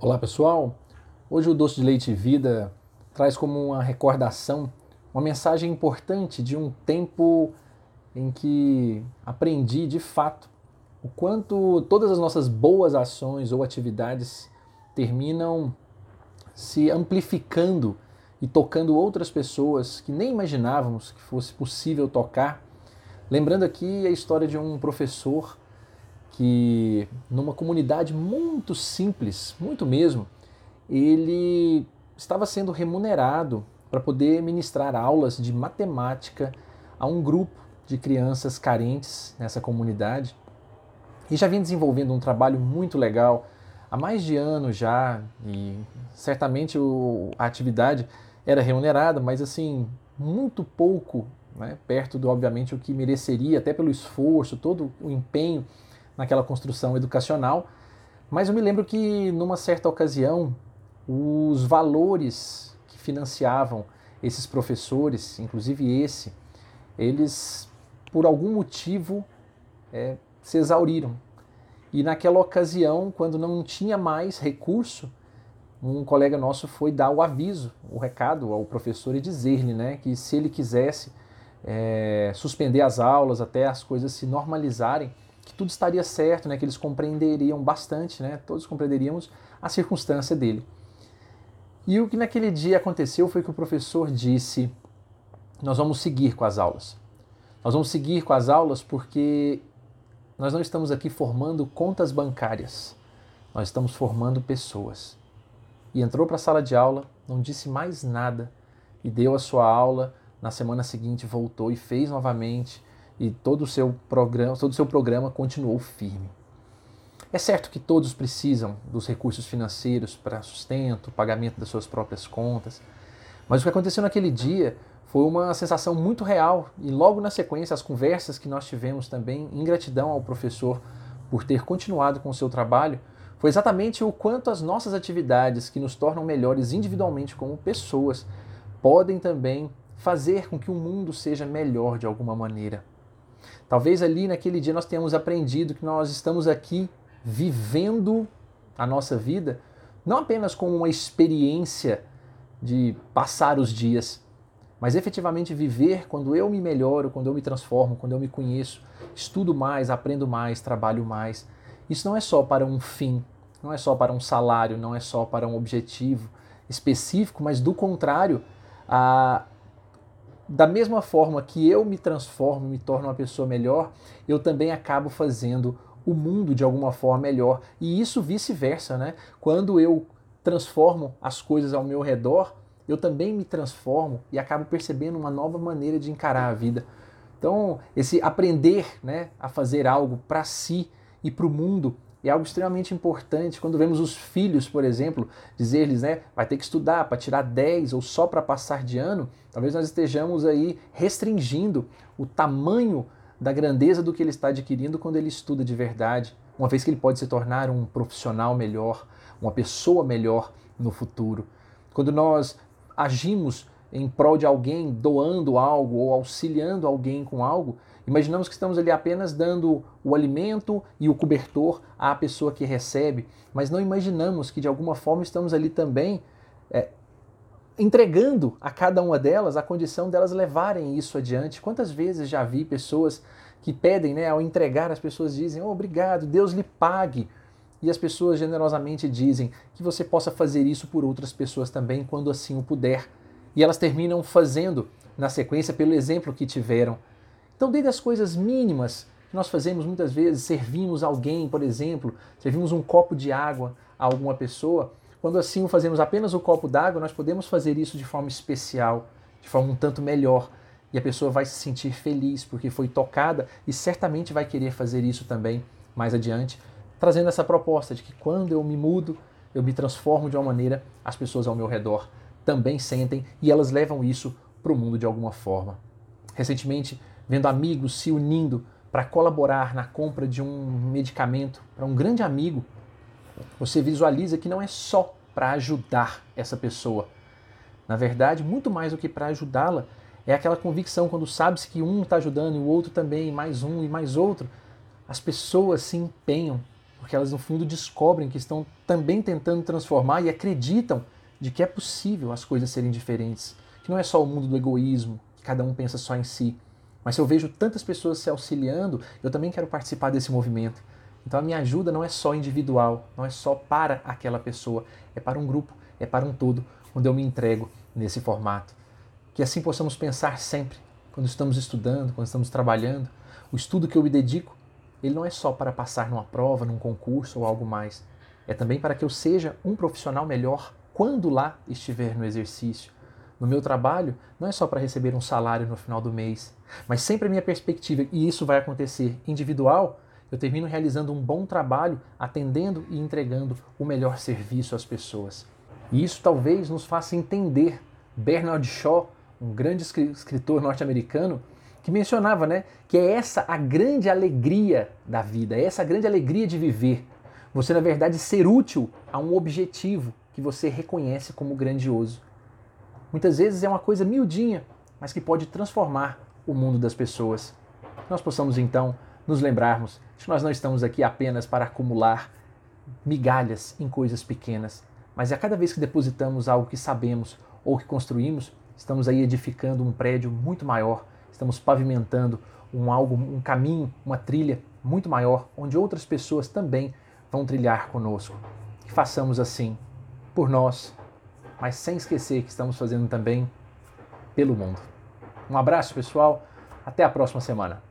Olá pessoal, hoje o Doce de Leite Vida traz como uma recordação uma mensagem importante de um tempo em que aprendi de fato o quanto todas as nossas boas ações ou atividades terminam se amplificando e tocando outras pessoas que nem imaginávamos que fosse possível tocar. Lembrando aqui a história de um professor que numa comunidade muito simples, muito mesmo, ele estava sendo remunerado para poder ministrar aulas de matemática a um grupo de crianças carentes nessa comunidade. E já vinha desenvolvendo um trabalho muito legal há mais de anos já, e certamente o, a atividade era remunerada, mas assim, muito pouco, né, perto do, obviamente, o que mereceria, até pelo esforço, todo o empenho naquela construção educacional. Mas eu me lembro que numa certa ocasião os valores que financiavam esses professores, inclusive esse, eles por algum motivo é, se exauriram. E naquela ocasião, quando não tinha mais recurso, um colega nosso foi dar o aviso, o recado ao professor e dizer-lhe né, que se ele quisesse é, suspender as aulas até as coisas se normalizarem, que tudo estaria certo, né, que eles compreenderiam bastante, né, todos compreenderíamos a circunstância dele. E o que naquele dia aconteceu foi que o professor disse: Nós vamos seguir com as aulas. Nós vamos seguir com as aulas porque nós não estamos aqui formando contas bancárias, nós estamos formando pessoas. E entrou para a sala de aula, não disse mais nada e deu a sua aula. Na semana seguinte voltou e fez novamente e todo o seu programa, todo o seu programa continuou firme. É certo que todos precisam dos recursos financeiros para sustento, pagamento das suas próprias contas, mas o que aconteceu naquele dia foi uma sensação muito real e logo na sequência as conversas que nós tivemos também em gratidão ao professor por ter continuado com o seu trabalho foi exatamente o quanto as nossas atividades que nos tornam melhores individualmente como pessoas podem também fazer com que o mundo seja melhor de alguma maneira. Talvez ali naquele dia nós tenhamos aprendido que nós estamos aqui vivendo a nossa vida não apenas como uma experiência de passar os dias, mas efetivamente viver quando eu me melhoro, quando eu me transformo, quando eu me conheço, estudo mais, aprendo mais, trabalho mais. Isso não é só para um fim, não é só para um salário, não é só para um objetivo específico, mas do contrário, a, da mesma forma que eu me transformo me torno uma pessoa melhor, eu também acabo fazendo o mundo de alguma forma melhor. E isso vice-versa, né? Quando eu transformo as coisas ao meu redor, eu também me transformo e acabo percebendo uma nova maneira de encarar a vida. Então, esse aprender né, a fazer algo para si e para o mundo é algo extremamente importante quando vemos os filhos, por exemplo, dizer-lhes, né, vai ter que estudar para tirar 10 ou só para passar de ano, talvez nós estejamos aí restringindo o tamanho da grandeza do que ele está adquirindo quando ele estuda de verdade, uma vez que ele pode se tornar um profissional melhor, uma pessoa melhor no futuro. Quando nós agimos em prol de alguém, doando algo ou auxiliando alguém com algo, Imaginamos que estamos ali apenas dando o alimento e o cobertor à pessoa que recebe, mas não imaginamos que de alguma forma estamos ali também é, entregando a cada uma delas a condição delas levarem isso adiante. Quantas vezes já vi pessoas que pedem, né, ao entregar, as pessoas dizem: oh, obrigado, Deus lhe pague. E as pessoas generosamente dizem que você possa fazer isso por outras pessoas também, quando assim o puder. E elas terminam fazendo na sequência pelo exemplo que tiveram então, desde as coisas mínimas que nós fazemos muitas vezes, servimos alguém, por exemplo, servimos um copo de água a alguma pessoa, quando assim o fazemos apenas o copo d'água, nós podemos fazer isso de forma especial, de forma um tanto melhor. E a pessoa vai se sentir feliz porque foi tocada e certamente vai querer fazer isso também mais adiante, trazendo essa proposta de que quando eu me mudo, eu me transformo de uma maneira, as pessoas ao meu redor também sentem e elas levam isso para o mundo de alguma forma. Recentemente, vendo amigos se unindo para colaborar na compra de um medicamento para um grande amigo, você visualiza que não é só para ajudar essa pessoa. Na verdade, muito mais do que para ajudá-la, é aquela convicção quando sabe-se que um está ajudando e o outro também, mais um e mais outro. As pessoas se empenham porque elas no fundo descobrem que estão também tentando transformar e acreditam de que é possível as coisas serem diferentes, que não é só o mundo do egoísmo, que cada um pensa só em si. Mas se eu vejo tantas pessoas se auxiliando, eu também quero participar desse movimento. Então a minha ajuda não é só individual, não é só para aquela pessoa, é para um grupo, é para um todo, onde eu me entrego nesse formato. Que assim possamos pensar sempre, quando estamos estudando, quando estamos trabalhando, o estudo que eu me dedico, ele não é só para passar numa prova, num concurso ou algo mais. É também para que eu seja um profissional melhor quando lá estiver no exercício. No meu trabalho, não é só para receber um salário no final do mês, mas sempre a minha perspectiva, e isso vai acontecer individual, eu termino realizando um bom trabalho, atendendo e entregando o melhor serviço às pessoas. E isso talvez nos faça entender Bernard Shaw, um grande escritor norte-americano, que mencionava, né, que é essa a grande alegria da vida, é essa a grande alegria de viver. Você, na verdade, ser útil a um objetivo que você reconhece como grandioso. Muitas vezes é uma coisa miudinha, mas que pode transformar o mundo das pessoas. Nós possamos então nos lembrarmos de que nós não estamos aqui apenas para acumular migalhas em coisas pequenas, mas a cada vez que depositamos algo que sabemos ou que construímos, estamos aí edificando um prédio muito maior, estamos pavimentando um algo, um caminho, uma trilha muito maior, onde outras pessoas também vão trilhar conosco. Que façamos assim por nós, mas sem esquecer que estamos fazendo também pelo mundo. Um abraço, pessoal. Até a próxima semana.